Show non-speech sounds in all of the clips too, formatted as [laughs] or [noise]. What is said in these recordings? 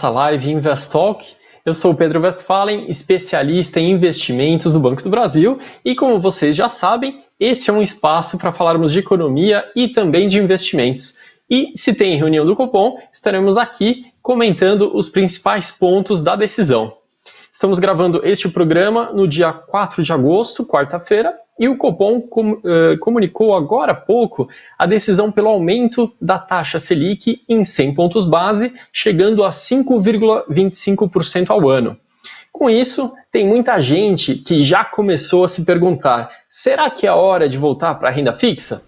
nossa live Invest Talk. Eu sou o Pedro Westphalen, especialista em investimentos do Banco do Brasil, e como vocês já sabem, esse é um espaço para falarmos de economia e também de investimentos. E se tem reunião do Copom, estaremos aqui comentando os principais pontos da decisão. Estamos gravando este programa no dia 4 de agosto, quarta-feira, e o Copom com, uh, comunicou agora há pouco a decisão pelo aumento da taxa Selic em 100 pontos base, chegando a 5,25% ao ano. Com isso, tem muita gente que já começou a se perguntar: será que é hora de voltar para a renda fixa?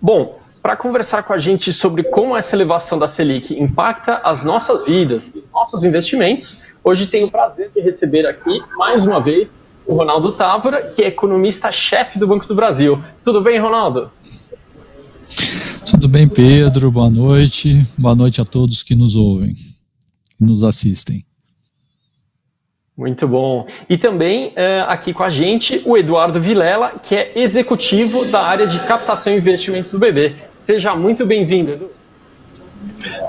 Bom, para conversar com a gente sobre como essa elevação da Selic impacta as nossas vidas e nossos investimentos, hoje tenho o prazer de receber aqui, mais uma vez, o Ronaldo Távora, que é economista-chefe do Banco do Brasil. Tudo bem, Ronaldo? Tudo bem, Pedro. Boa noite. Boa noite a todos que nos ouvem e nos assistem. Muito bom. E também uh, aqui com a gente o Eduardo Vilela, que é executivo da área de captação e investimentos do BB. Seja muito bem-vindo, Edu.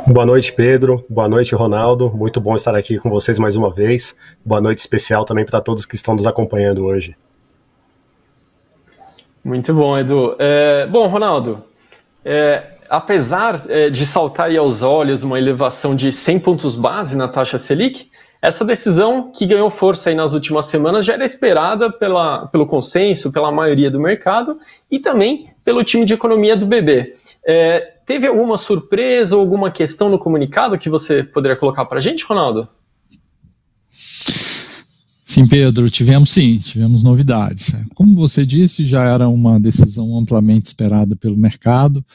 Boa noite, Pedro. Boa noite, Ronaldo. Muito bom estar aqui com vocês mais uma vez. Boa noite especial também para todos que estão nos acompanhando hoje. Muito bom, Edu. É, bom, Ronaldo, é, apesar é, de saltar aos olhos uma elevação de 100 pontos base na taxa Selic, essa decisão que ganhou força aí nas últimas semanas já era esperada pela, pelo consenso, pela maioria do mercado e também pelo time de economia do BB. É, teve alguma surpresa ou alguma questão no comunicado que você poderia colocar para a gente, Ronaldo? Sim, Pedro, tivemos sim, tivemos novidades. Como você disse, já era uma decisão amplamente esperada pelo mercado.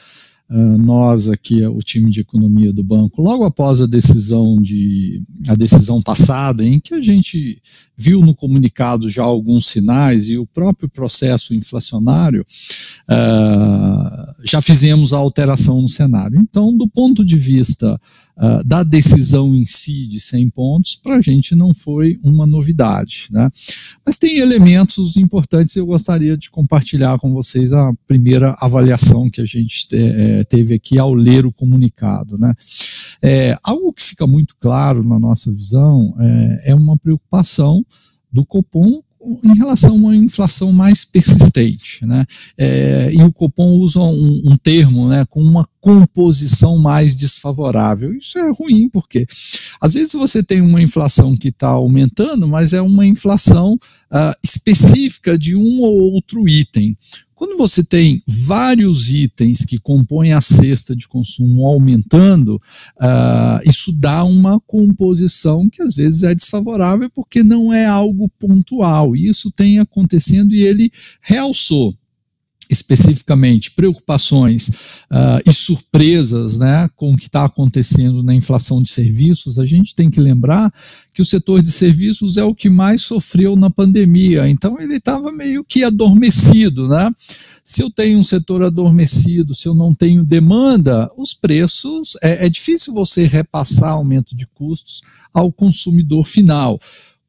Uh, nós aqui, o time de economia do banco, logo após a decisão de a decisão passada, em que a gente viu no comunicado já alguns sinais e o próprio processo inflacionário, uh, já fizemos a alteração no cenário. Então, do ponto de vista uh, da decisão em si de 100 pontos, para a gente não foi uma novidade. Né? Mas tem elementos importantes eu gostaria de compartilhar com vocês a primeira avaliação que a gente te, teve aqui ao ler o comunicado. Né? É, algo que fica muito claro na nossa visão é, é uma preocupação do Copom em relação a uma inflação mais persistente. Né? É, e o Copom usa um, um, termo né, com uma composição mais desfavorável. Isso é ruim, porque às vezes você tem uma inflação que está aumentando, mas é uma inflação uh, específica de um ou outro item. Quando você tem vários itens que compõem a cesta de consumo aumentando, uh, isso dá uma composição que às vezes é desfavorável porque não é algo pontual. E isso tem acontecendo e ele realçou especificamente preocupações uh, e surpresas né, com o que está acontecendo na inflação de serviços, a gente tem que lembrar que o setor de serviços é o que mais sofreu na pandemia, então ele estava meio que adormecido. Né? Se eu tenho um setor adormecido, se eu não tenho demanda, os preços, é, é difícil você repassar aumento de custos ao consumidor final.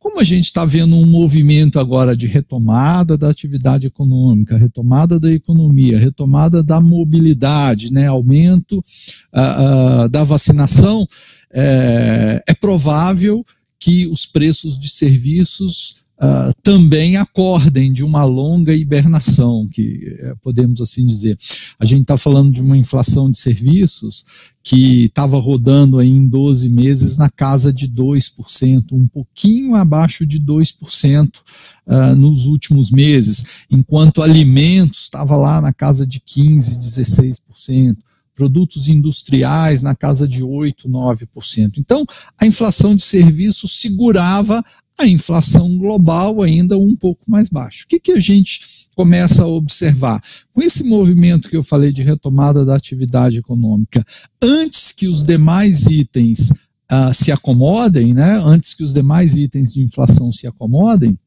Como a gente está vendo um movimento agora de retomada da atividade econômica, retomada da economia, retomada da mobilidade, né, aumento uh, uh, da vacinação, é, é provável que os preços de serviços uh, também acordem de uma longa hibernação, que uh, podemos assim dizer. A gente está falando de uma inflação de serviços que estava rodando aí em 12 meses na casa de 2%, um pouquinho abaixo de 2% uh, ah, nos últimos meses, enquanto alimentos estava lá na casa de 15%, 16% produtos industriais na casa de 8, 9%. Então, a inflação de serviços segurava a inflação global ainda um pouco mais baixa. O que, que a gente começa a observar? Com esse movimento que eu falei de retomada da atividade econômica, antes que os demais itens uh, se acomodem, né, antes que os demais itens de inflação se acomodem,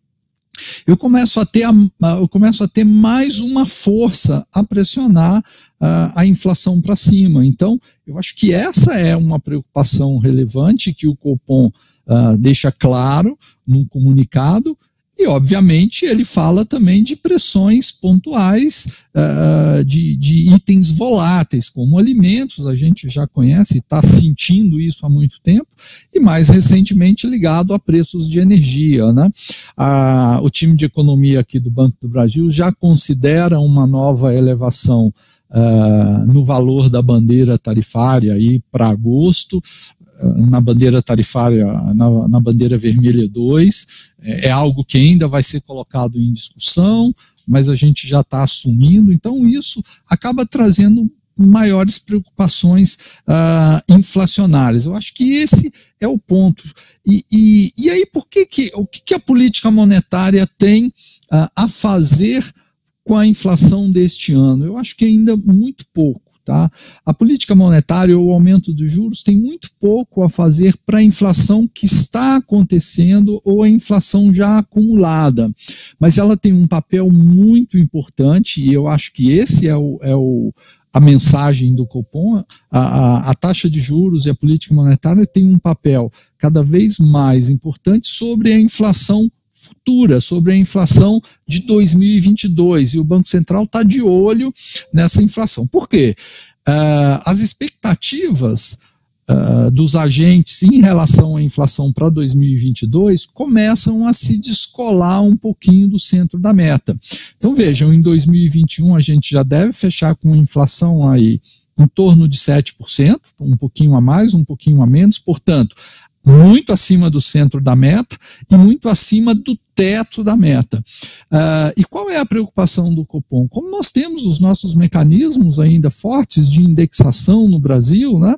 eu começo a ter, a, eu começo a ter mais uma força a pressionar uh, a inflação para cima. Então, eu acho que essa é uma preocupação relevante que o Copom uh, deixa claro num comunicado E, obviamente, ele fala também de pressões pontuais uh, de, de, itens voláteis, como alimentos, a gente já conhece, está sentindo isso há muito tempo, e mais recentemente ligado a preços de energia. Né? Uh, o time de economia aqui do Banco do Brasil já considera uma nova elevação Uh, no valor da bandeira tarifária para agosto, na bandeira tarifária, na, na bandeira vermelha 2, é, é, algo que ainda vai ser colocado em discussão, mas a gente já está assumindo, então isso acaba trazendo maiores preocupações uh, inflacionárias. Eu acho que esse é o ponto. E, e, e aí, por que, que, o que, que a política monetária tem uh, a fazer com a inflação deste ano? Eu acho que ainda muito pouco. Tá? A política monetária ou o aumento dos juros tem muito pouco a fazer para a inflação que está acontecendo ou a inflação já acumulada. Mas ela tem um papel muito importante, e eu acho que esse é o, é o a mensagem do Copom, a, a, a, taxa de juros e a política monetária tem um papel cada vez mais importante sobre a inflação futura, sobre a inflação de 2022. E o Banco Central está de olho nessa inflação. Por quê? Uh, as expectativas uh, dos agentes em relação à inflação para 2022 começam a se descolar um pouquinho do centro da meta. Então vejam, em 2021 a gente já deve fechar com inflação aí em torno de 7%, um pouquinho a mais, um pouquinho a menos, portanto, muito acima do centro da meta e muito acima do teto da meta. Uh, e qual é a preocupação do Copom? Como nós temos os nossos mecanismos ainda fortes de indexação no Brasil, né,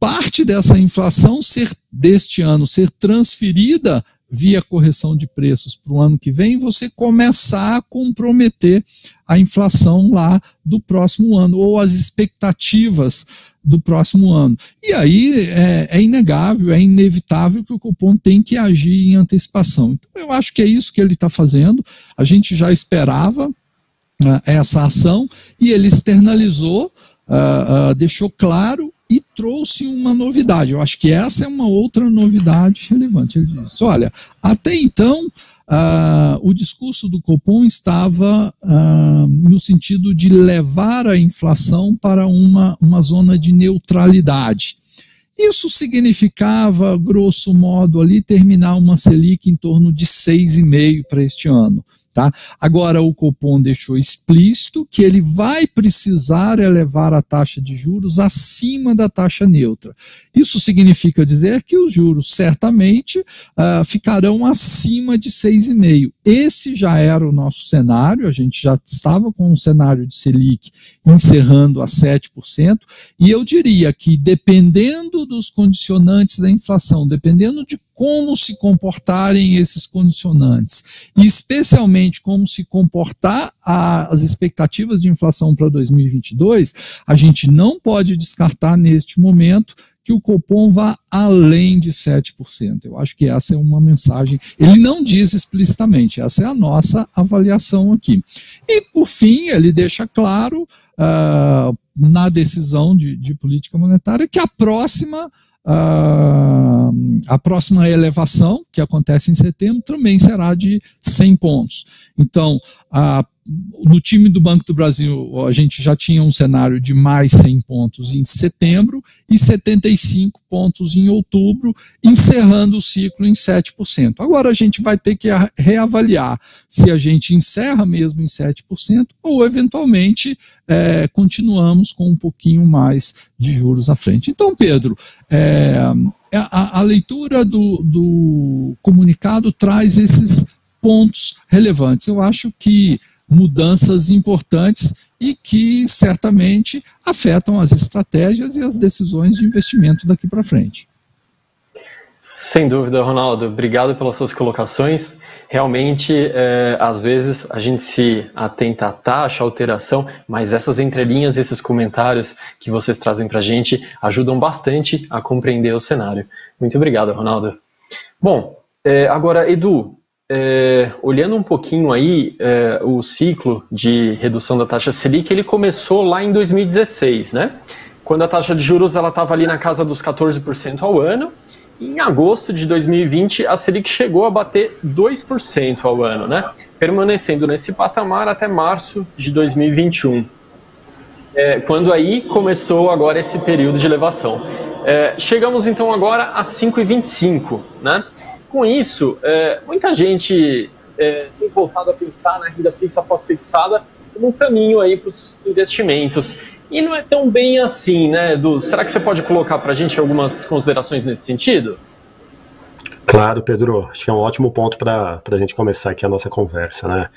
parte dessa inflação ser deste ano ser transferida via correção de preços para o ano que vem, você começar a comprometer a inflação lá do próximo ano, ou as expectativas do próximo ano. E aí é, é, inegável, é inevitável que o Copom tem que agir em antecipação. Então, eu acho que é isso que ele está fazendo. A gente já esperava uh, essa ação e ele externalizou, uh, uh, deixou claro e trouxe uma novidade. Eu acho que essa é uma outra novidade relevante. Ele disse: olha, até então. Uh, o discurso do Copom estava uh, no sentido de levar a inflação para uma, uma zona de neutralidade. Isso significava, grosso modo, ali terminar uma Selic em torno de 6,5 para este ano. Tá? Agora, o Copom deixou explícito que ele vai precisar elevar a taxa de juros acima da taxa neutra. Isso significa dizer que os juros certamente uh, ficarão acima de 6,5. Esse já era o nosso cenário, a gente já estava com um cenário de Selic encerrando a 7%, e eu diria que dependendo dos condicionantes da inflação, dependendo de como se comportarem esses condicionantes, e especialmente como se comportar a, as expectativas de inflação para 2022, a gente não pode descartar neste momento que o Copom vá além de 7%. Eu acho que essa é uma mensagem. Ele não diz explicitamente, essa é a nossa avaliação aqui. E, por fim, ele deixa claro uh, na decisão de, de política monetária que a próxima Uh, a próxima elevação, que acontece em setembro, também será de 100 pontos. Então, a no time do Banco do Brasil, a gente já tinha um cenário de mais 100 pontos em setembro e 75 pontos em outubro, encerrando o ciclo em 7%. Agora a gente vai ter que reavaliar se a gente encerra mesmo em 7% ou, eventualmente, é, continuamos com um pouquinho mais de juros à frente. Então, Pedro, é, a, a, leitura do, do comunicado traz esses pontos relevantes. Eu acho que mudanças importantes e que certamente afetam as estratégias e as decisões de investimento daqui para frente. Sem dúvida, Ronaldo. Obrigado pelas suas colocações. Realmente, é, às vezes, a gente se atenta à taxa, à alteração, mas essas entrelinhas, esses comentários que vocês trazem para a gente ajudam bastante a compreender o cenário. Muito obrigado, Ronaldo. Bom, é, agora, Edu, é, olhando um pouquinho aí é, o ciclo de redução da taxa Selic, ele começou lá em 2016, né? Quando a taxa de juros ela estava ali na casa dos 14% ao ano Em agosto de 2020, a Selic chegou a bater 2% ao ano, né? permanecendo nesse patamar até março de 2021, é, quando aí começou agora esse período de elevação. É, chegamos então agora a 5,25, né? Com isso, é, muita gente é, tem voltado a pensar na renda fixa pós-fixada como um caminho aí para os investimentos. E não é tão bem assim, né, Edu? Será que você pode colocar para a gente algumas considerações nesse sentido? Claro, Pedro, acho que é um ótimo ponto para a gente começar aqui a nossa conversa, né?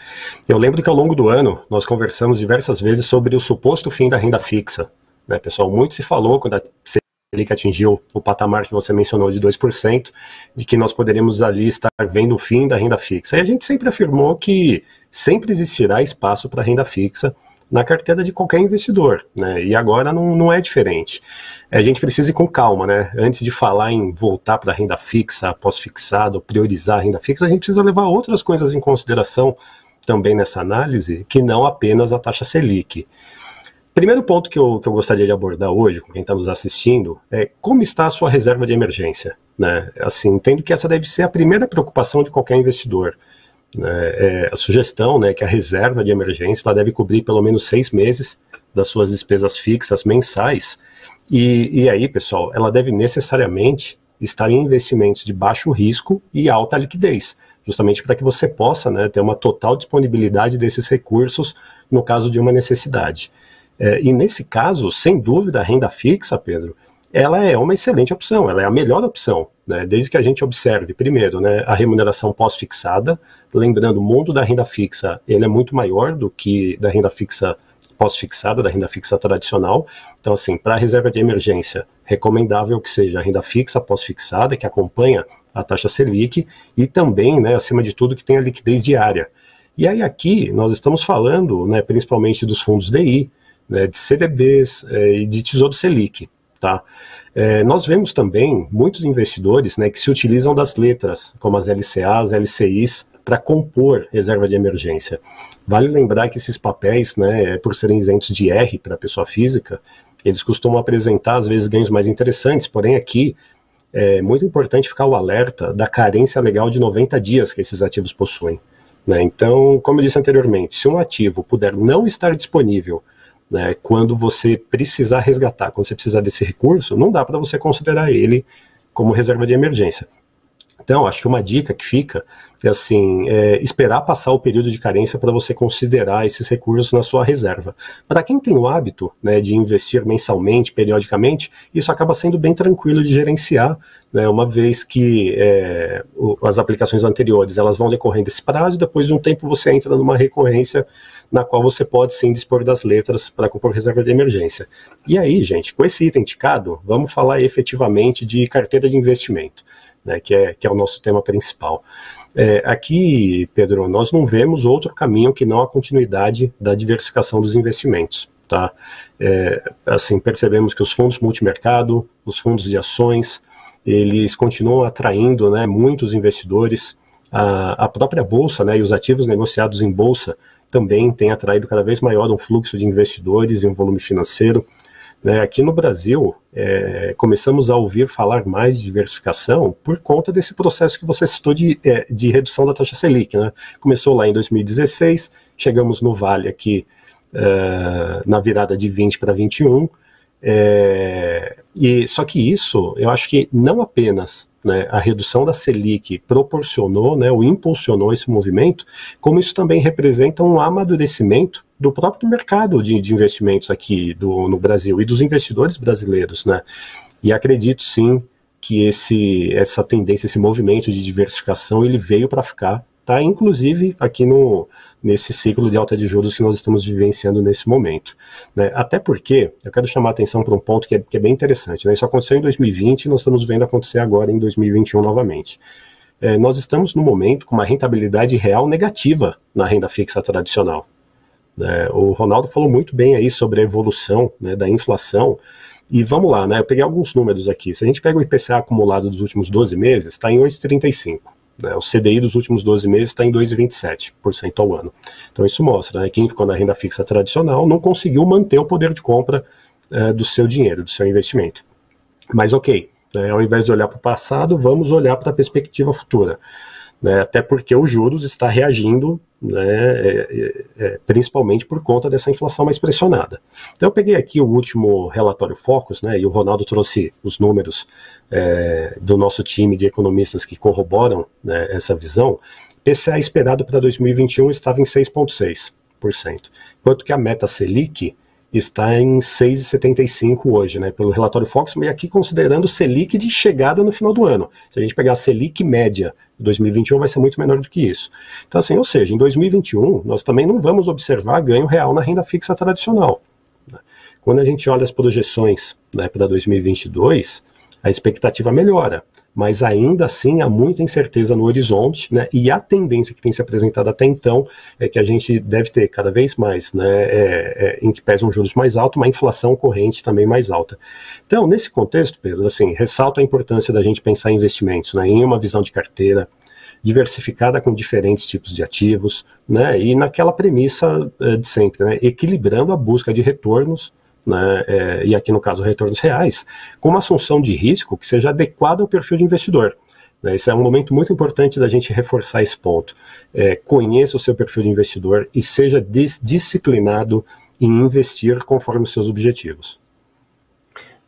Eu lembro que ao longo do ano nós conversamos diversas vezes sobre o suposto fim da renda fixa, né, pessoal? Muito se falou quando a Selic atingiu o patamar que você mencionou de 2%, de que nós poderíamos ali estar vendo o fim da renda fixa. E a gente sempre afirmou que sempre existirá espaço para renda fixa, na carteira de qualquer investidor, né? E agora não, não é diferente. A gente precisa ir com calma, né? Antes de falar em voltar para a renda fixa, pós-fixado, priorizar a renda fixa, a gente precisa levar outras coisas em consideração também nessa análise, que não apenas a taxa Selic. Primeiro ponto que eu, que eu gostaria de abordar hoje, com quem está nos assistindo, é como está a sua reserva de emergência. Né? Assim, entendo que essa deve ser a primeira preocupação de qualquer investidor. Né, é, a sugestão né, que a reserva de emergência ela deve cobrir pelo menos seis meses das suas despesas fixas mensais. E, e aí, pessoal, ela deve necessariamente estar em investimentos de baixo risco e alta liquidez, justamente para que você possa né, ter uma total disponibilidade desses recursos no caso de uma necessidade. É, e nesse caso, sem dúvida, a renda fixa, Pedro, ela é uma excelente opção, ela é a melhor opção, né, desde que a gente observe, primeiro, né, a remuneração pós-fixada, lembrando, o mundo da renda fixa, ele é muito maior do que da renda fixa pós-fixada, da renda fixa tradicional, então assim, para a reserva de emergência, recomendável que seja a renda fixa pós-fixada, que acompanha a taxa Selic, e também, né, acima de tudo, que tenha liquidez diária. E aí aqui, nós estamos falando, né, principalmente dos fundos DI, né, de CDBs é, e de Tesouro Selic, Tá? É, nós vemos também muitos investidores né, que se utilizam das letras, como as LCAs, LCIs, para compor reserva de emergência. Vale lembrar que esses papéis, né, por serem isentos de R para a pessoa física, eles costumam apresentar, às vezes, ganhos mais interessantes, porém aqui é muito importante ficar o alerta da carência legal de 90 dias que esses ativos possuem. Né? Então, como eu disse anteriormente, se um ativo puder não estar disponível né? Quando você precisar resgatar, quando você precisar desse recurso, não dá para você considerar ele como reserva de emergência. Então, acho que uma dica que fica é assim, é esperar passar o período de carência para você considerar esses recursos na sua reserva. Para quem tem o hábito né, de investir mensalmente, periodicamente, isso acaba sendo bem tranquilo de gerenciar, né, uma vez que é, o, as aplicações anteriores elas vão decorrendo esse prazo, e depois de um tempo você entra numa recorrência na qual você pode sim dispor das letras para compor reserva de emergência. E aí, gente, com esse item indicado, vamos falar efetivamente de carteira de investimento né, que, é, que é o nosso tema principal. É, aqui, Pedro, nós não vemos outro caminho que não a continuidade da diversificação dos investimentos. Tá? É, assim, percebemos que os fundos multimercado, os fundos de ações, eles continuam atraindo né, muitos investidores. A, a própria bolsa né, e os ativos negociados em bolsa também têm atraído cada vez maior um fluxo de investidores e um volume financeiro. Né, aqui no Brasil, é, começamos a ouvir falar mais de diversificação por conta desse processo que você citou de, é, de redução da taxa Selic. Né? Começou lá em 2016, chegamos no Vale aqui é, na virada de 20 para 21, é, e só que isso, eu acho que não apenas né, a redução da Selic proporcionou, né, ou impulsionou esse movimento, como isso também representa um amadurecimento do próprio mercado de, de investimentos aqui do, no Brasil e dos investidores brasileiros, né? E acredito sim que esse, essa tendência, esse movimento de diversificação, ele veio para ficar, tá? Inclusive aqui no, nesse ciclo de alta de juros que nós estamos vivenciando nesse momento. Né? Até porque, eu quero chamar a atenção para um ponto que é, que é bem interessante, né? Isso aconteceu em 2020 e nós estamos vendo acontecer agora em 2021 novamente. É, nós estamos no momento com uma rentabilidade real negativa na renda fixa tradicional. Né? O Ronaldo falou muito bem aí sobre a evolução né, da inflação. E vamos lá, né? Eu peguei alguns números aqui. Se a gente pega o IPCA acumulado dos últimos 12 meses, está em 8,35. Né? O CDI dos últimos 12 meses está em 2,27% ao ano. Então isso mostra, né? Quem ficou na renda fixa tradicional não conseguiu manter o poder de compra é, do seu dinheiro, do seu investimento. Mas ok, Né? Ao invés de olhar para o passado, vamos olhar para a perspectiva futura. Né? Até porque os juros está reagindo né, é, é, é, principalmente por conta dessa inflação mais pressionada. Então eu peguei aqui o último relatório Focus, né, e o Ronaldo trouxe os números é, do nosso time de economistas que corroboram né, essa visão. PCA esperado para 2021 estava em 6,6%, enquanto que a meta Selic está em 6,75 hoje, né, pelo relatório Fox, e aqui considerando Selic de chegada no final do ano. Se a gente pegar a Selic média de 2021, vai ser muito menor do que isso. Então, assim, ou seja, em 2021, nós também não vamos observar ganho real na renda fixa tradicional. Né. Quando a gente olha as projeções né, para 2022, a expectativa melhora mas ainda assim há muita incerteza no horizonte, né? E a tendência que tem se apresentado até então é que a gente deve ter cada vez mais, né? É, é, em que pesam juros mais altos, uma inflação corrente também mais alta. Então, nesse contexto, Pedro, assim, ressalto a importância da gente pensar em investimentos, né? Em uma visão de carteira diversificada com diferentes tipos de ativos, né? E naquela premissa é, de sempre, né? Equilibrando a busca de retornos né, é, e aqui no caso retornos reais, com uma assunção de risco que seja adequada ao perfil de investidor. Né, esse é um momento muito importante da gente reforçar esse ponto. É, conheça o seu perfil de investidor e seja dis disciplinado em investir conforme os seus objetivos.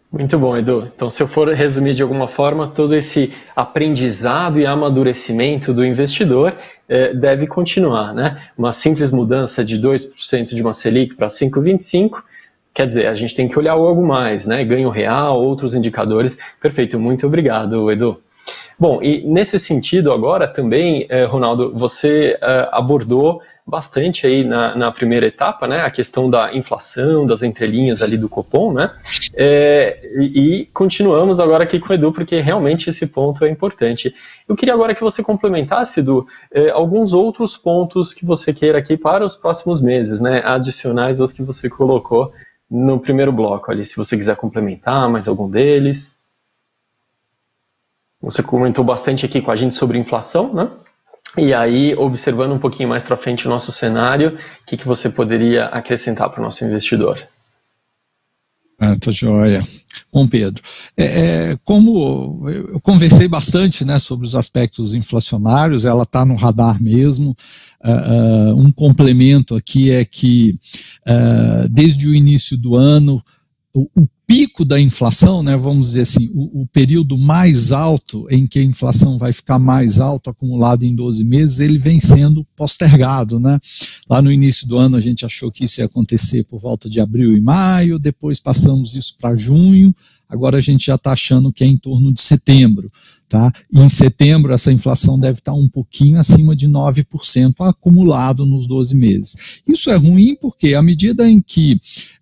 Muito bom, Edu. Então, se eu for resumir de alguma forma, todo esse aprendizado e amadurecimento do investidor eh, deve continuar, né? Uma simples mudança de 2% de uma Selic para 5,25% Quer dizer, a gente tem que olhar algo mais, né? Ganho real, outros indicadores. Perfeito, muito obrigado, Edu. Bom, e nesse sentido agora também, eh, Ronaldo, você eh, abordou bastante aí na, na, primeira etapa, né, a questão da inflação, das entrelinhas ali do Copom, né, é, e, e, continuamos agora aqui com o Edu, porque realmente esse ponto é importante. Eu queria agora que você complementasse, Edu, é, alguns outros pontos que você queira aqui para os próximos meses, né, adicionais aos que você colocou no primeiro bloco ali, se você quiser complementar mais algum deles. Você comentou bastante aqui com a gente sobre inflação, né? E aí, observando um pouquinho mais para frente o nosso cenário, o que, que você poderia acrescentar para o nosso investidor? Ah, tá joia. Bom, Pedro, é, é, como eu conversei bastante né, sobre os aspectos inflacionários, ela está no radar mesmo. Uh, um complemento aqui é que, uh, desde o início do ano, o, o, pico da inflação, né, vamos dizer assim, o, o, período mais alto em que a inflação vai ficar mais alto, acumulado em 12 meses, ele vem sendo postergado. Né? Lá no início do ano a gente achou que isso ia acontecer por volta de abril e maio, depois passamos isso para junho, agora a gente já está achando que é em torno de setembro. Tá? Em setembro, essa inflação deve estar um pouquinho acima de 9% acumulado nos 12 meses. Isso é ruim porque, à medida em que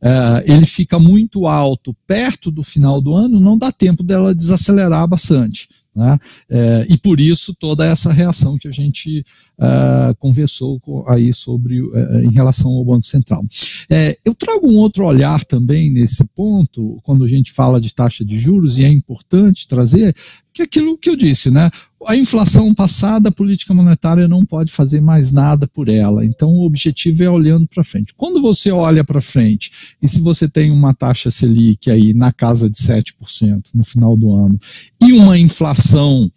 uh, ele fica muito alto perto do final do ano, não dá tempo dela desacelerar bastante. Né? É, e por isso toda essa reação que a gente uh, conversou aí sobre uh, em relação ao Banco Central. É, eu trago um outro olhar também nesse ponto, quando a gente fala de taxa de juros, e é importante trazer, que é aquilo que eu disse, né? A inflação passada, a política monetária não pode fazer mais nada por ela. Então, o objetivo é olhando para frente. Quando você olha para frente, e se você tem uma taxa Selic aí na casa de 7% no final do ano, e uma inflação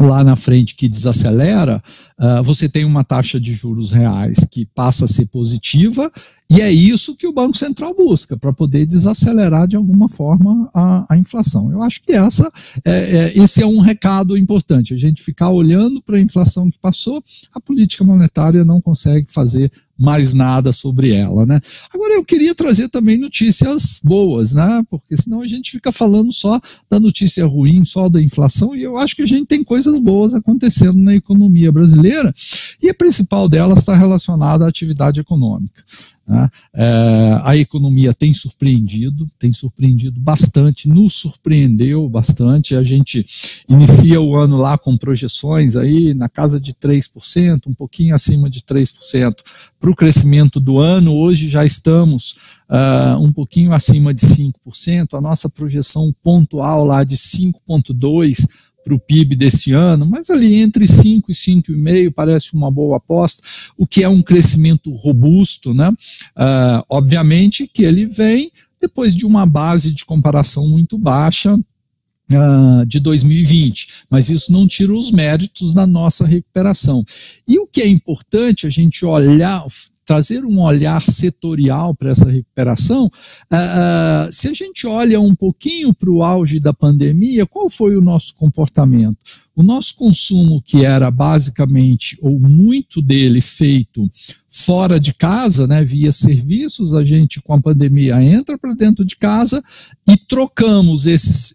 lá na frente que desacelera, uh, você tem uma taxa de juros reais que passa a ser positiva, e é isso que o Banco Central busca, para poder desacelerar de alguma forma a, a inflação. Eu acho que essa, é, é, esse é um recado importante, a gente ficar olhando para a inflação que passou, a política monetária não consegue fazer mais nada sobre ela, né? Agora eu queria trazer também notícias boas, né? Porque senão a gente fica falando só da notícia ruim, só da inflação, e eu acho que a gente tem coisas boas acontecendo na economia brasileira, e a principal delas está relacionada à atividade econômica. Né? É, a economia tem surpreendido, tem surpreendido bastante, nos surpreendeu bastante. A gente inicia o ano lá com projeções aí na casa de 3%, um pouquinho acima de 3% para o crescimento do ano. Hoje já estamos uh, um pouquinho acima de 5%. A nossa projeção pontual lá de 5,2% para o PIB desse ano, mas ali entre 5 e 5,5 parece uma boa aposta, o que é um crescimento robusto, né? Uh, obviamente que ele vem depois de uma base de comparação muito baixa uh, de 2020, mas isso não tira os méritos da nossa recuperação. E o que é importante a gente olhar, trazer um olhar setorial para essa recuperação, uh, uh, se a gente olha um pouquinho para o auge da pandemia, qual foi o nosso comportamento? O nosso consumo, que era basicamente, ou muito dele, feito fora de casa, né, via serviços, a gente com a pandemia entra para dentro de casa e trocamos esses,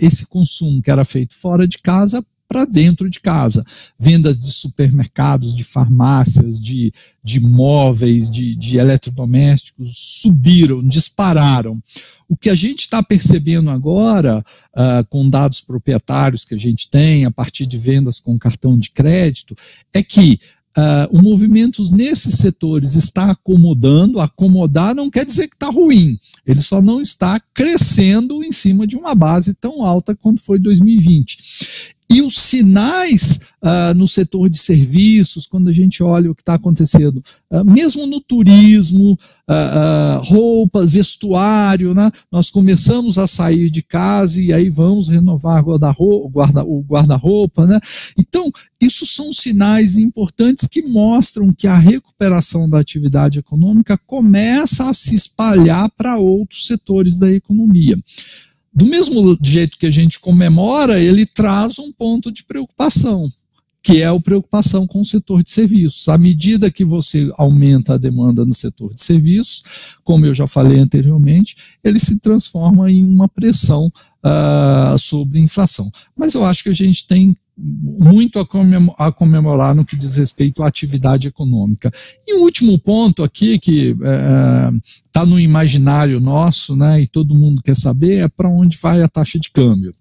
esse consumo que era feito fora de casa para dentro de casa. Vendas de supermercados, de farmácias, de, de móveis, de, de eletrodomésticos subiram, dispararam. O que a gente está percebendo agora, uh, com dados proprietários que a gente tem, a partir de vendas com cartão de crédito, é que Uh, o movimento nesses setores está acomodando. Acomodar não quer dizer que está ruim, ele só não está crescendo em cima de uma base tão alta quanto foi 2020. E os sinais uh, no setor de serviços, quando a gente olha o que está acontecendo, uh, mesmo no turismo, uh, roupa, vestuário, né? nós começamos a sair de casa e aí vamos renovar o guarda-roupa. Né? Então, isso são sinais importantes que mostram que a recuperação da atividade econômica começa a se espalhar para outros setores da economia do mesmo jeito que a gente comemora, ele traz um ponto de preocupação, que é a preocupação com o setor de serviços. À medida que você aumenta a demanda no setor de serviços, como eu já falei anteriormente, ele se transforma em uma pressão uh, sobre inflação. Mas eu acho que a gente tem muito a comemorar no que diz respeito à atividade econômica. E um último ponto aqui que está é, no imaginário nosso, né, e todo mundo quer saber, é para onde vai a taxa de câmbio.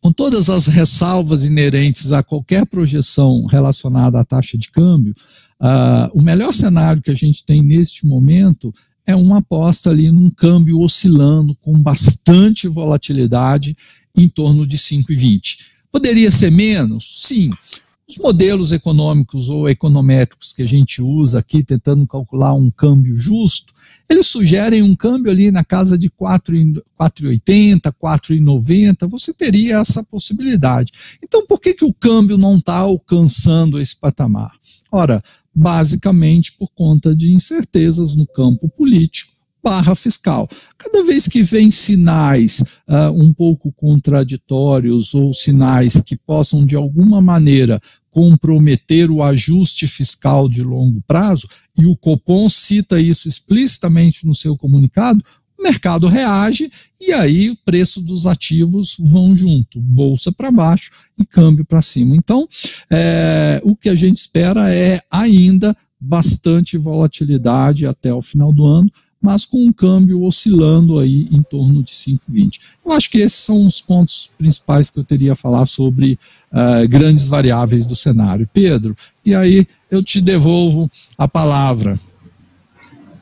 Com todas as ressalvas inerentes a qualquer projeção relacionada à taxa de câmbio, uh, o melhor cenário que a gente tem neste momento é uma aposta ali num câmbio oscilando com bastante volatilidade em torno de 5,20. Poderia ser menos? Sim. Os modelos econômicos ou econométricos que a gente usa aqui, tentando calcular um câmbio justo, eles sugerem um câmbio ali na casa de 4,80, 4,90, você teria essa possibilidade. Então, por que, que o câmbio não está alcançando esse patamar? Ora, basicamente por conta de incertezas no campo político barra fiscal. Cada vez que vem sinais uh, um pouco contraditórios ou sinais que possam, de alguma maneira, comprometer o ajuste fiscal de longo prazo, e o Copom cita isso explicitamente no seu comunicado, o mercado reage e aí o preço dos ativos vão junto, bolsa para baixo e câmbio para cima. Então, é, o que a gente espera é ainda bastante volatilidade até o final do ano, mas com um câmbio oscilando aí em torno de 5,20. Eu acho que esses são os pontos principais que eu teria a falar sobre uh, grandes variáveis do cenário. Pedro, e aí eu te devolvo a palavra.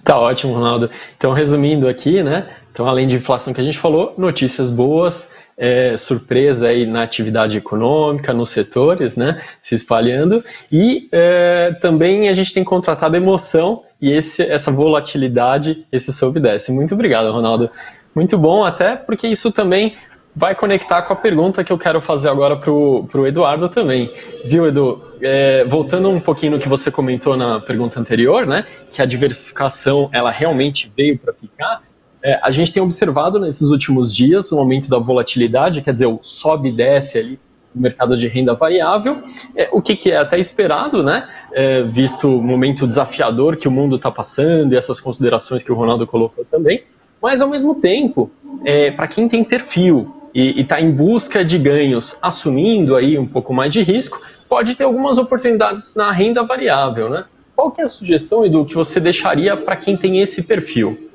Tá ótimo, Ronaldo. Então, resumindo aqui, né? Então, além de inflação que a gente falou, notícias boas, é, surpresa aí na atividade econômica, nos setores, né, se espalhando, e é, também a gente tem contratado emoção e esse, essa volatilidade, esse sobe e desce. Muito obrigado, Ronaldo. Muito bom, até porque isso também vai conectar com a pergunta que eu quero fazer agora para o Eduardo também. Viu, Edu? É, voltando um pouquinho no que você comentou na pergunta anterior, né, que a diversificação ela realmente veio para ficar, é, a gente tem observado nesses últimos dias um aumento da volatilidade, quer dizer, o sobe e desce ali no mercado de renda variável, é, o que, que, é até esperado, né? É, visto o momento desafiador que o mundo está passando e essas considerações que o Ronaldo colocou também, mas ao mesmo tempo, é, para quem tem perfil e está em busca de ganhos, assumindo aí um pouco mais de risco, pode ter algumas oportunidades na renda variável, né? Qual que é a sugestão, Edu, que você deixaria para quem tem esse perfil?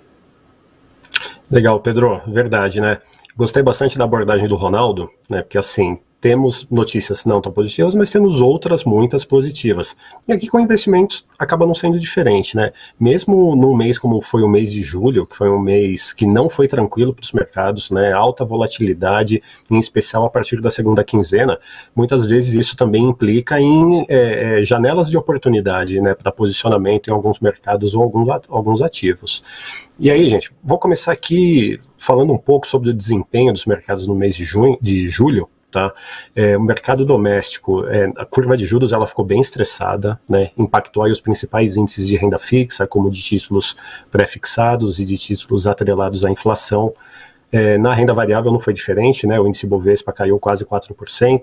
Legal, Pedro, verdade, né? Gostei bastante da abordagem do Ronaldo, né? Porque assim, temos notícias não tão positivas, mas temos outras muitas positivas. E aqui com investimentos acaba não sendo diferente, né? Mesmo num mês como foi o mês de julho, que foi um mês que não foi tranquilo para os mercados, né? Alta volatilidade, em especial a partir da segunda quinzena, muitas vezes isso também implica em é, é, janelas de oportunidade, né? Para posicionamento em alguns mercados ou alguns, alguns ativos. E aí, gente, vou começar aqui falando um pouco sobre o desempenho dos mercados no mês de, junho, de julho, Tá? É, o mercado doméstico, é, a curva de juros ela ficou bem estressada, né? impactou aí os principais índices de renda fixa, como de títulos pré-fixados e de títulos atrelados à inflação. É, na renda variável não foi diferente, né? o índice Bovespa caiu quase 4%,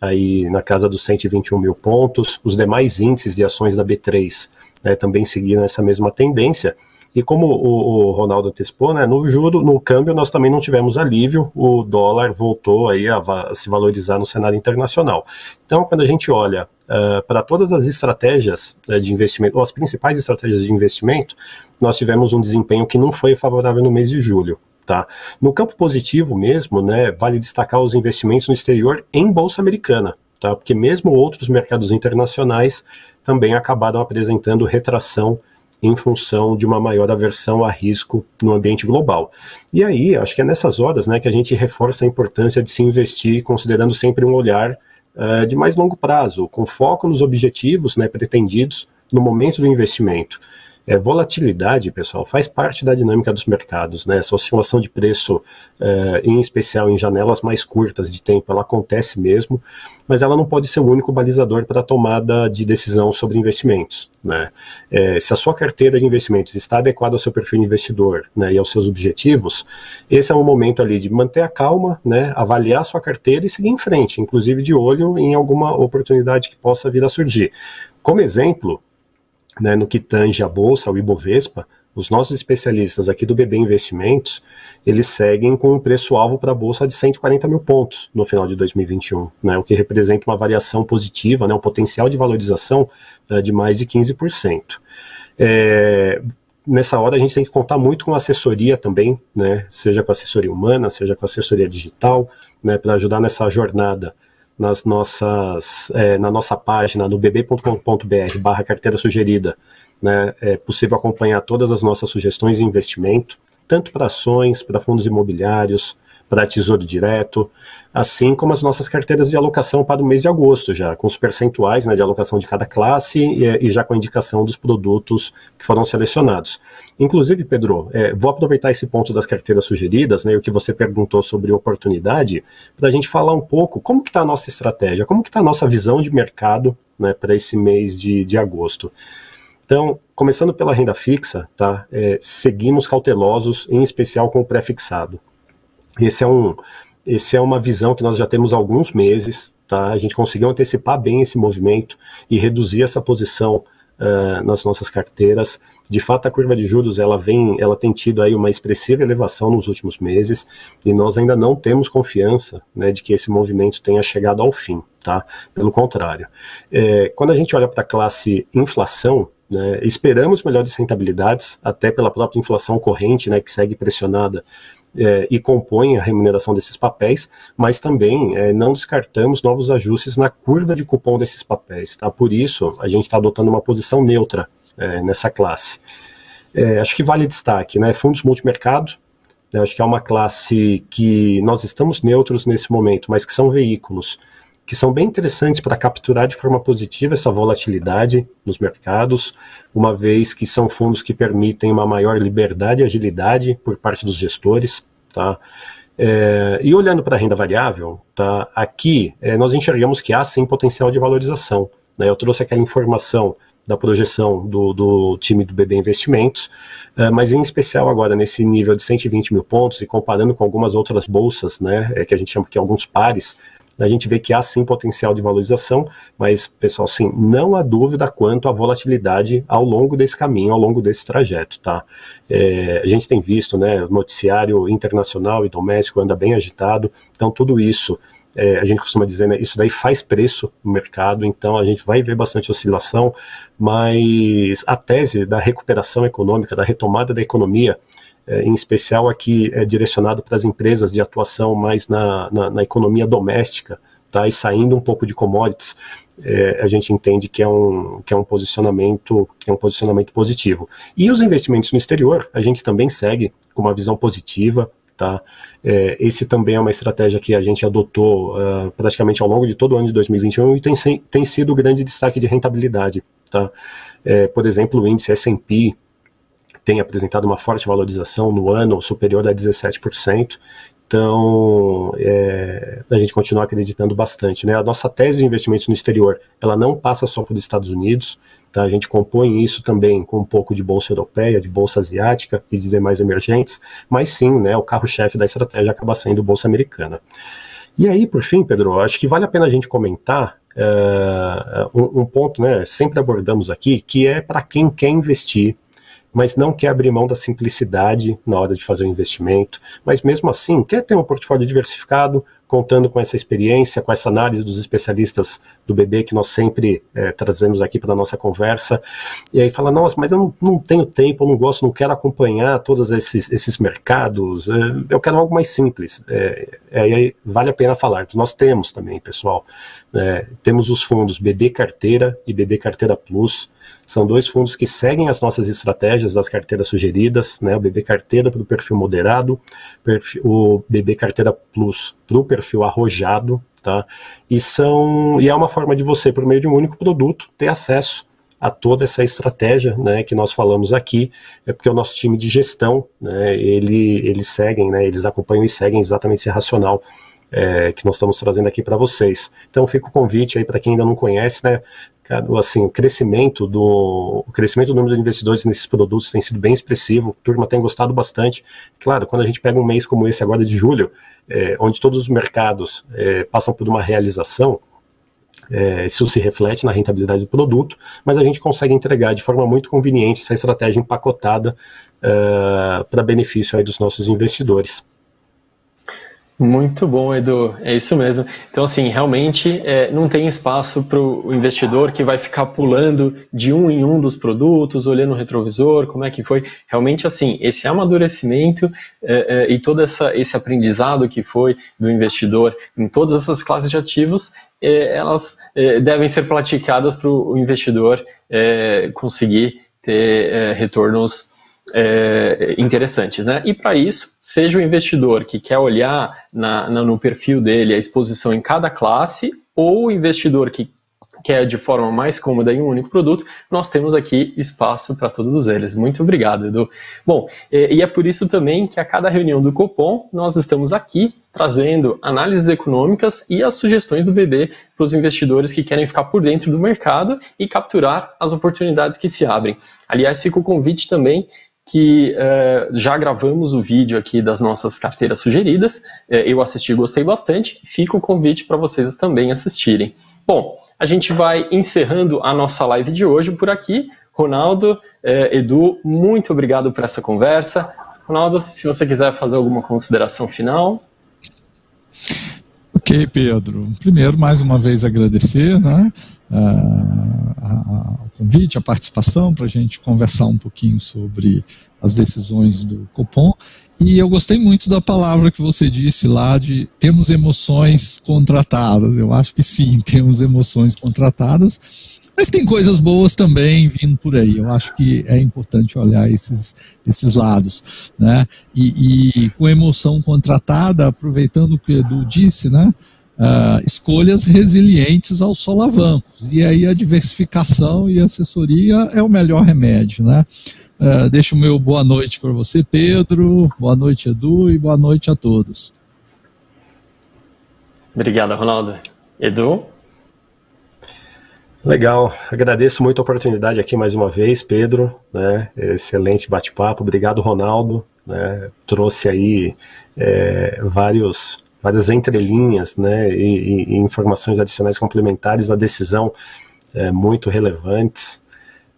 aí na casa dos 121 mil pontos. Os demais índices de ações da B3 né, também seguiram essa mesma tendência. E como o, o Ronaldo antecipou, né, no juro, no câmbio, nós também não tivemos alívio, o dólar voltou aí a, a se valorizar no cenário internacional. Então, quando a gente olha uh, para todas as estratégias uh, de investimento, ou as principais estratégias de investimento, nós tivemos um desempenho que não foi favorável no mês de julho. Tá? No campo positivo mesmo, né, vale destacar os investimentos no exterior em bolsa americana, tá? porque mesmo outros mercados internacionais também acabaram apresentando retração em função de uma maior aversão a risco no ambiente global. E aí, acho que é nessas horas né, que a gente reforça a importância de se investir considerando sempre um olhar uh, de mais longo prazo, com foco nos objetivos né, pretendidos no momento do investimento. É, volatilidade, pessoal, faz parte da dinâmica dos mercados, né? Essa oscilação de preço, é, em especial em janelas mais curtas de tempo, ela acontece mesmo, mas ela não pode ser o único balizador para a tomada de decisão sobre investimentos, né? É, se a sua carteira de investimentos está adequada ao seu perfil de investidor, né, e aos seus objetivos, esse é um momento ali de manter a calma, né? Avaliar a sua carteira e seguir em frente, inclusive de olho em alguma oportunidade que possa vir a surgir. Como exemplo, né, no que tange a bolsa, o Ibovespa, os nossos especialistas aqui do BB Investimentos, eles seguem com um preço-alvo para a bolsa de 140 mil pontos no final de 2021, né, o que representa uma variação positiva, né, um potencial de valorização uh, de mais de 15%. É, nessa hora a gente tem que contar muito com assessoria também, né, seja com assessoria humana, seja com assessoria digital, né, para ajudar nessa jornada nas nossas, é, na nossa página no bb.com.br barra carteira sugerida. Né, é possível acompanhar todas as nossas sugestões de investimento, tanto para ações, para fundos imobiliários, para Tesouro Direto, assim como as nossas carteiras de alocação para o mês de agosto, já com os percentuais né, de alocação de cada classe e, e, já com a indicação dos produtos que foram selecionados. Inclusive, Pedro, é, vou aproveitar esse ponto das carteiras sugeridas, né, o que você perguntou sobre oportunidade, para a gente falar um pouco como que está a nossa estratégia, como que está a nossa visão de mercado né, para esse mês de, de agosto. Então, começando pela renda fixa, tá, é, seguimos cautelosos, em especial com o pré-fixado. Esse é um, esse é uma visão que nós já temos há alguns meses, tá? A gente conseguiu antecipar bem esse movimento e reduzir essa posição uh, nas nossas carteiras. De fato, a curva de juros ela vem, ela tem tido aí uma expressiva elevação nos últimos meses e nós ainda não temos confiança, né, de que esse movimento tenha chegado ao fim, tá? Pelo contrário, é, quando a gente olha para a classe inflação né, esperamos melhores rentabilidades, até pela própria inflação corrente, né, que segue pressionada é, e compõem a remuneração desses papéis, mas também é, não descartamos novos ajustes na curva de cupom desses papéis. Tá? Por isso, a gente está adotando uma posição neutra é, nessa classe. É, acho que vale destaque, né? fundos multimercado, né? acho que é uma classe que nós estamos neutros nesse momento, mas que são veículos que são bem interessantes para capturar de forma positiva essa volatilidade nos mercados, uma vez que são fundos que permitem uma maior liberdade e agilidade por parte dos gestores, tá? É, e olhando para a renda variável, tá? Aqui é, nós enxergamos que há sim potencial de valorização. Né? Eu trouxe aquela informação da projeção do, do time do BB Investimentos, é, mas em especial agora nesse nível de 120 mil pontos e comparando com algumas outras bolsas, né, é, que a gente chama aqui alguns pares, a gente vê que há sim potencial de valorização, mas, pessoal, sim, não há dúvida quanto à volatilidade ao longo desse caminho, ao longo desse trajeto, tá? É, a gente tem visto, né, o noticiário internacional e doméstico anda bem agitado, então tudo isso é, a gente costuma dizer, né, isso daí faz preço no mercado, então a gente vai ver bastante oscilação, mas a tese da recuperação econômica, da retomada da economia, em especial aqui é direcionado para as empresas de atuação mais na, na, na economia doméstica, tá? E saindo um pouco de commodities, é, a gente entende que é um que é um posicionamento que é um posicionamento positivo. E os investimentos no exterior, a gente também segue com uma visão positiva. Tá? É, esse também é uma estratégia que a gente adotou uh, praticamente ao longo de todo o ano de 2021 e tem, tem sido o grande destaque de rentabilidade. Tá? É, por exemplo, o índice S&P tem apresentado uma forte valorização no ano, superior a 17%. Então, é, a gente continua acreditando bastante. Né? A nossa tese de investimentos no exterior, ela não passa só para os Estados Unidos, tá? a gente compõe isso também com um pouco de bolsa europeia, de bolsa asiática e de demais emergentes, mas sim, né, o carro-chefe da estratégia acaba sendo bolsa americana. E aí, por fim, Pedro, acho que vale a pena a gente comentar uh, um, um, ponto, né, sempre abordamos aqui, que é para quem quer investir mas não quer abrir mão da simplicidade na hora de fazer o investimento, mas mesmo assim quer ter um portfólio diversificado, contando com essa experiência, com essa análise dos especialistas do bebê que nós sempre é, trazemos aqui para a nossa conversa, e aí fala, nossa, mas eu não, não, tenho tempo, eu não gosto, não quero acompanhar todos esses, esses mercados, é, eu quero algo mais simples. É, aí vale a pena falar, nós temos também, pessoal, é, temos os fundos BB Carteira e BB Carteira Plus, são dois fundos que seguem as nossas estratégias das carteiras sugeridas, né? O BB Carteira para o perfil moderado, perfil, o BB Carteira Plus para o perfil arrojado, tá? E são e é uma forma de você, por meio de um único produto, ter acesso a toda essa estratégia, né, que nós falamos aqui, é porque o nosso time de gestão, né, ele, eles seguem, né, eles acompanham e seguem exatamente esse racional é, que nós estamos trazendo aqui para vocês. Então fica o convite aí para quem ainda não conhece, né, assim, o crescimento do o crescimento do número de investidores nesses produtos tem sido bem expressivo, a turma tem gostado bastante. Claro, quando a gente pega um mês como esse agora de julho, é, onde todos os mercados é, passam por uma realização, é, isso se reflete na rentabilidade do produto, mas a gente consegue entregar de forma muito conveniente essa estratégia empacotada uh, para benefício aí dos nossos investidores. Muito bom, Edu. É isso mesmo. Então, assim, realmente é, não tem espaço para o investidor que vai ficar pulando de um em um dos produtos, olhando o retrovisor, como é que foi. Realmente, assim, esse amadurecimento é, é, e todo essa, esse aprendizado que foi do investidor em todas essas classes de ativos, é, elas é, devem ser praticadas para o investidor é, conseguir ter retornos é, interessantes. Né? E para isso, seja o investidor que quer olhar na, na, no perfil dele a exposição em cada classe, ou o investidor que quer de forma mais cômoda em um único produto, nós temos aqui espaço para todos eles. Muito obrigado, Edu. Bom, e é por isso também que a cada reunião do Copom nós estamos aqui trazendo análises econômicas e as sugestões do BB para os investidores que querem ficar por dentro do mercado e capturar as oportunidades que se abrem. Aliás, fica o convite também que uh, já gravamos o vídeo aqui das nossas carteiras sugeridas. Uh, eu assisti e gostei bastante. Fica o convite para vocês também assistirem. Bom, a gente vai encerrando a nossa live de hoje por aqui. Ronaldo, uh, Edu, muito obrigado por essa conversa. Ronaldo, se você quiser fazer alguma consideração final. Ok, Pedro. Primeiro, mais uma vez agradecer, né? o convite, a participação, para a gente conversar um pouquinho sobre as decisões do Copom. E eu gostei muito da palavra que você disse lá de temos emoções contratadas. Eu acho que sim, [laughs] temos emoções contratadas, mas tem coisas boas também vindo por aí. Eu acho que é importante olhar esses, esses lados. Né? E, e com emoção contratada, aproveitando o que o Edu disse, né? Uh, escolhas resilientes aos solavancos. E aí a diversificação e assessoria é o melhor remédio. Né? Uh, deixo o meu boa noite para você, Pedro, boa noite, Edu, e boa noite a todos. Obrigado, Ronaldo. Edu? Legal, agradeço muito a oportunidade aqui mais uma vez, Pedro, né? Excelente bate-papo, obrigado, Ronaldo, né? Trouxe aí é, vários várias entrelinhas né, e, e, informações adicionais complementares à decisão é, muito relevantes.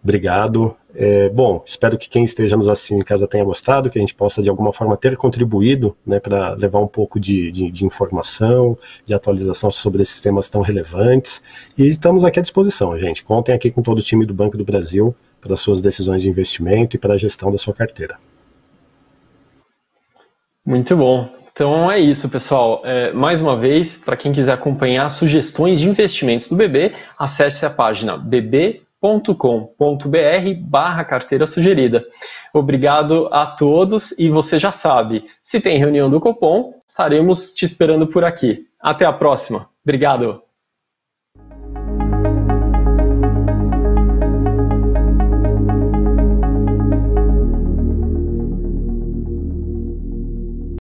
Obrigado. É, bom, espero que quem esteja nos assistindo em casa tenha gostado, que a gente possa de alguma forma ter contribuído né, para levar um pouco de, de, de, informação, de atualização sobre esses temas tão relevantes. E estamos aqui à disposição, gente. Contem aqui com todo o time do Banco do Brasil para suas decisões de investimento e para a gestão da sua carteira. Muito bom. Então é isso, pessoal. É, mais uma vez, para quem quiser acompanhar sugestões de investimentos do BB, acesse a página bb.com.br barra carteira sugerida. Obrigado a todos e você já sabe, se tem reunião do Copom, estaremos te esperando por aqui. Até a próxima. Obrigado.